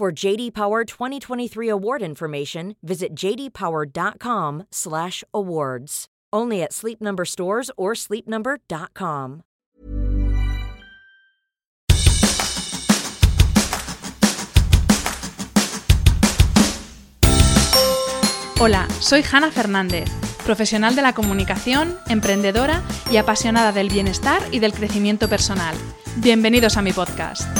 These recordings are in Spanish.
For JD Power 2023 award information, visit jdpower.com/awards. Only at Sleep Number stores or sleepnumber.com. Hola, soy Hanna Fernández, profesional de la comunicación, emprendedora y apasionada del bienestar y del crecimiento personal. Bienvenidos a mi podcast.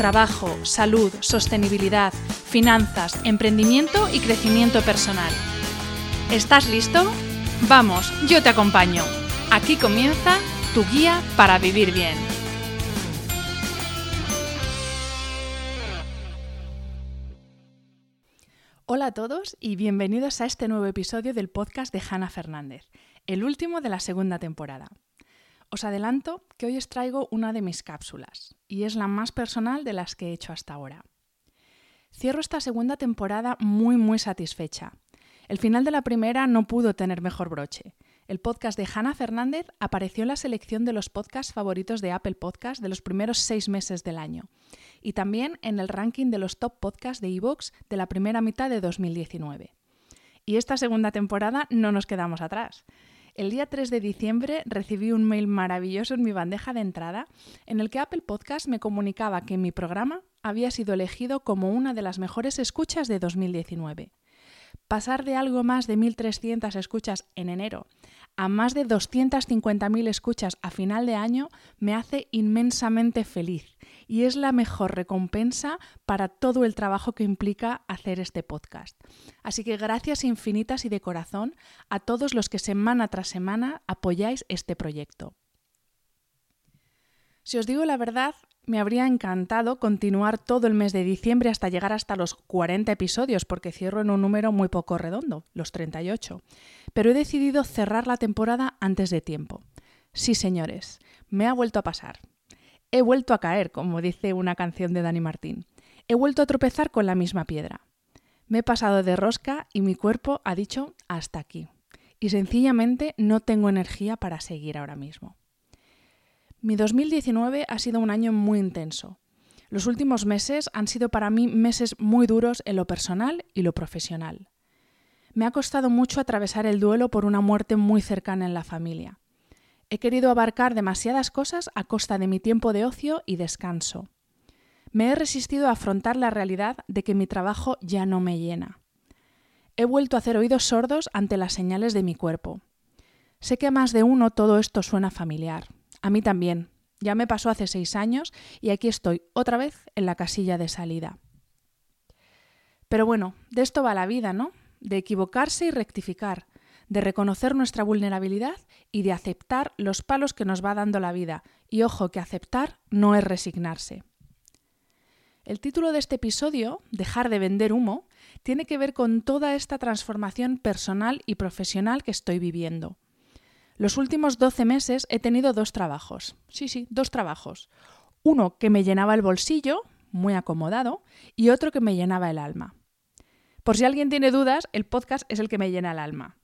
trabajo, salud, sostenibilidad, finanzas, emprendimiento y crecimiento personal. ¿Estás listo? Vamos, yo te acompaño. Aquí comienza tu guía para vivir bien. Hola a todos y bienvenidos a este nuevo episodio del podcast de Hanna Fernández, el último de la segunda temporada. Os adelanto que hoy os traigo una de mis cápsulas, y es la más personal de las que he hecho hasta ahora. Cierro esta segunda temporada muy muy satisfecha. El final de la primera no pudo tener mejor broche. El podcast de Hanna Fernández apareció en la selección de los podcasts favoritos de Apple Podcast de los primeros seis meses del año y también en el ranking de los top podcasts de iVoox de la primera mitad de 2019. Y esta segunda temporada no nos quedamos atrás. El día 3 de diciembre recibí un mail maravilloso en mi bandeja de entrada en el que Apple Podcast me comunicaba que mi programa había sido elegido como una de las mejores escuchas de 2019. Pasar de algo más de 1.300 escuchas en enero a más de 250.000 escuchas a final de año me hace inmensamente feliz y es la mejor recompensa para todo el trabajo que implica hacer este podcast. Así que gracias infinitas y de corazón a todos los que semana tras semana apoyáis este proyecto. Si os digo la verdad, me habría encantado continuar todo el mes de diciembre hasta llegar hasta los 40 episodios, porque cierro en un número muy poco redondo, los 38. Pero he decidido cerrar la temporada antes de tiempo. Sí, señores, me ha vuelto a pasar. He vuelto a caer, como dice una canción de Dani Martín. He vuelto a tropezar con la misma piedra. Me he pasado de rosca y mi cuerpo ha dicho hasta aquí. Y sencillamente no tengo energía para seguir ahora mismo. Mi 2019 ha sido un año muy intenso. Los últimos meses han sido para mí meses muy duros en lo personal y lo profesional. Me ha costado mucho atravesar el duelo por una muerte muy cercana en la familia. He querido abarcar demasiadas cosas a costa de mi tiempo de ocio y descanso. Me he resistido a afrontar la realidad de que mi trabajo ya no me llena. He vuelto a hacer oídos sordos ante las señales de mi cuerpo. Sé que a más de uno todo esto suena familiar. A mí también. Ya me pasó hace seis años y aquí estoy otra vez en la casilla de salida. Pero bueno, de esto va la vida, ¿no? De equivocarse y rectificar, de reconocer nuestra vulnerabilidad y de aceptar los palos que nos va dando la vida. Y ojo, que aceptar no es resignarse. El título de este episodio, Dejar de vender humo, tiene que ver con toda esta transformación personal y profesional que estoy viviendo. Los últimos 12 meses he tenido dos trabajos. Sí, sí, dos trabajos. Uno que me llenaba el bolsillo, muy acomodado, y otro que me llenaba el alma. Por si alguien tiene dudas, el podcast es el que me llena el alma,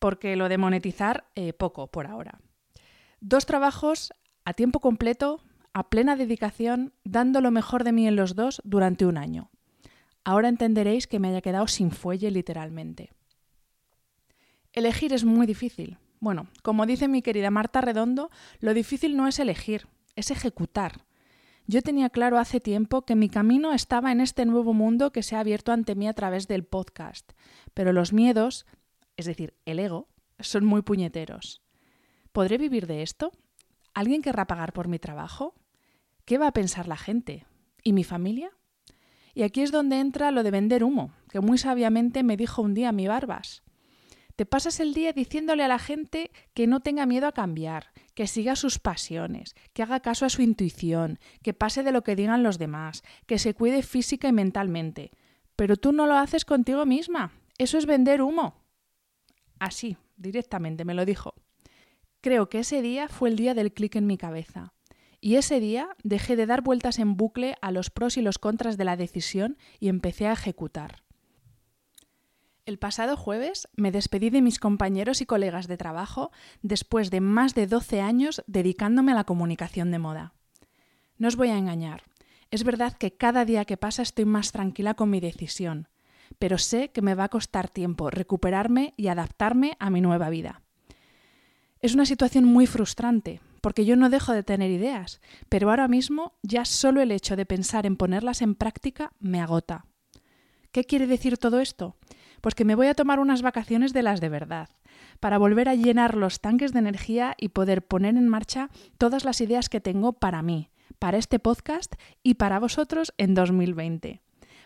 porque lo de monetizar, eh, poco por ahora. Dos trabajos a tiempo completo, a plena dedicación, dando lo mejor de mí en los dos durante un año. Ahora entenderéis que me haya quedado sin fuelle literalmente. Elegir es muy difícil, Bueno, como dice mi querida Marta Redondo, lo difícil no es elegir, es ejecutar. Yo tenía claro hace tiempo que mi camino estaba en este nuevo mundo que se ha abierto ante mí a través del podcast, pero los miedos, es decir, el ego, son muy puñeteros. ¿Podré vivir de esto? ¿Alguien querrá pagar por mi trabajo? ¿Qué va a pensar la gente? ¿Y mi familia? Y aquí es donde entra lo de vender humo, que muy sabiamente me dijo un día mi Barbas. Te pasas el día diciéndole a la gente que no tenga miedo a cambiar, que siga sus pasiones, que haga caso a su intuición, que pase de lo que digan los demás, que se cuide física y mentalmente. Pero tú no lo haces contigo misma. Eso es vender humo. Así, directamente me lo dijo. Creo que ese día fue el día del clic en mi cabeza. Y ese día dejé de dar vueltas en bucle a los pros y los contras de la decisión y empecé a ejecutar. El pasado jueves me despedí de mis compañeros y colegas de trabajo después de más de 12 años dedicándome a la comunicación de moda. No os voy a engañar, es verdad que cada día que pasa estoy más tranquila con mi decisión, pero sé que me va a costar tiempo recuperarme y adaptarme a mi nueva vida. Es una situación muy frustrante, porque yo no dejo de tener ideas, pero ahora mismo ya solo el hecho de pensar en ponerlas en práctica me agota. ¿Qué quiere decir todo esto? Pues que me voy a tomar unas vacaciones de las de verdad, para volver a llenar los tanques de energía y poder poner en marcha todas las ideas que tengo para mí, para este podcast y para vosotros en 2020.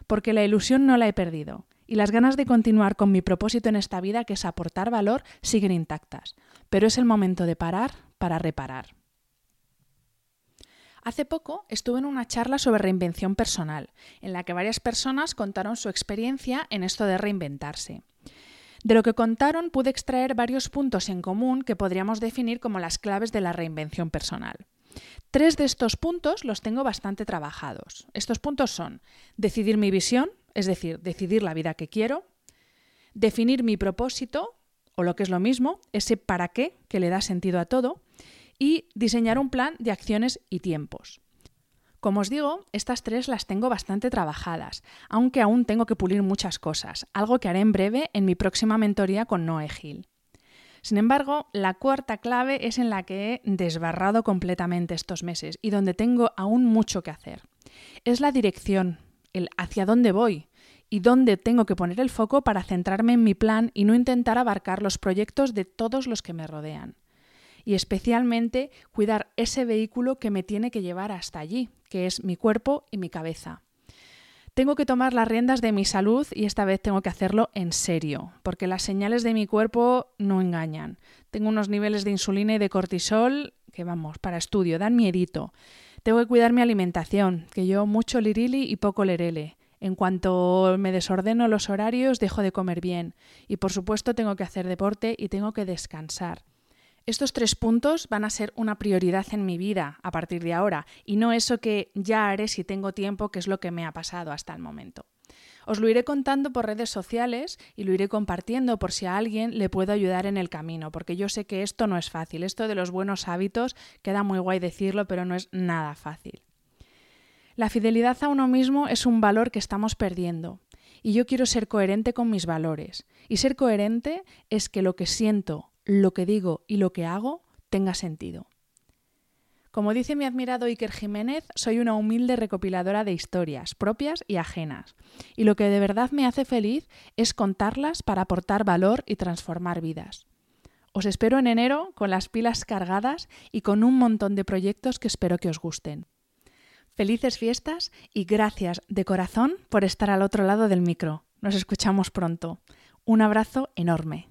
Porque la ilusión no la he perdido y las ganas de continuar con mi propósito en esta vida, que es aportar valor, siguen intactas. Pero es el momento de parar para reparar. Hace poco estuve en una charla sobre reinvención personal, en la que varias personas contaron su experiencia en esto de reinventarse. De lo que contaron pude extraer varios puntos en común que podríamos definir como las claves de la reinvención personal. Tres de estos puntos los tengo bastante trabajados. Estos puntos son decidir mi visión, es decir, decidir la vida que quiero, definir mi propósito, o lo que es lo mismo, ese para qué que le da sentido a todo, y diseñar un plan de acciones y tiempos. Como os digo, estas tres las tengo bastante trabajadas, aunque aún tengo que pulir muchas cosas, algo que haré en breve en mi próxima mentoría con Noé Gil. Sin embargo, la cuarta clave es en la que he desbarrado completamente estos meses y donde tengo aún mucho que hacer. Es la dirección, el hacia dónde voy y dónde tengo que poner el foco para centrarme en mi plan y no intentar abarcar los proyectos de todos los que me rodean y especialmente cuidar ese vehículo que me tiene que llevar hasta allí, que es mi cuerpo y mi cabeza. Tengo que tomar las riendas de mi salud y esta vez tengo que hacerlo en serio, porque las señales de mi cuerpo no engañan. Tengo unos niveles de insulina y de cortisol que vamos, para estudio, dan miedito. Tengo que cuidar mi alimentación, que yo mucho lirili y poco lerele. En cuanto me desordeno los horarios, dejo de comer bien. Y por supuesto tengo que hacer deporte y tengo que descansar. Estos tres puntos van a ser una prioridad en mi vida a partir de ahora y no eso que ya haré si tengo tiempo, que es lo que me ha pasado hasta el momento. Os lo iré contando por redes sociales y lo iré compartiendo por si a alguien le puedo ayudar en el camino, porque yo sé que esto no es fácil. Esto de los buenos hábitos queda muy guay decirlo, pero no es nada fácil. La fidelidad a uno mismo es un valor que estamos perdiendo y yo quiero ser coherente con mis valores. Y ser coherente es que lo que siento, lo que digo y lo que hago tenga sentido. Como dice mi admirado Iker Jiménez, soy una humilde recopiladora de historias propias y ajenas, y lo que de verdad me hace feliz es contarlas para aportar valor y transformar vidas. Os espero en enero con las pilas cargadas y con un montón de proyectos que espero que os gusten. Felices fiestas y gracias de corazón por estar al otro lado del micro. Nos escuchamos pronto. Un abrazo enorme.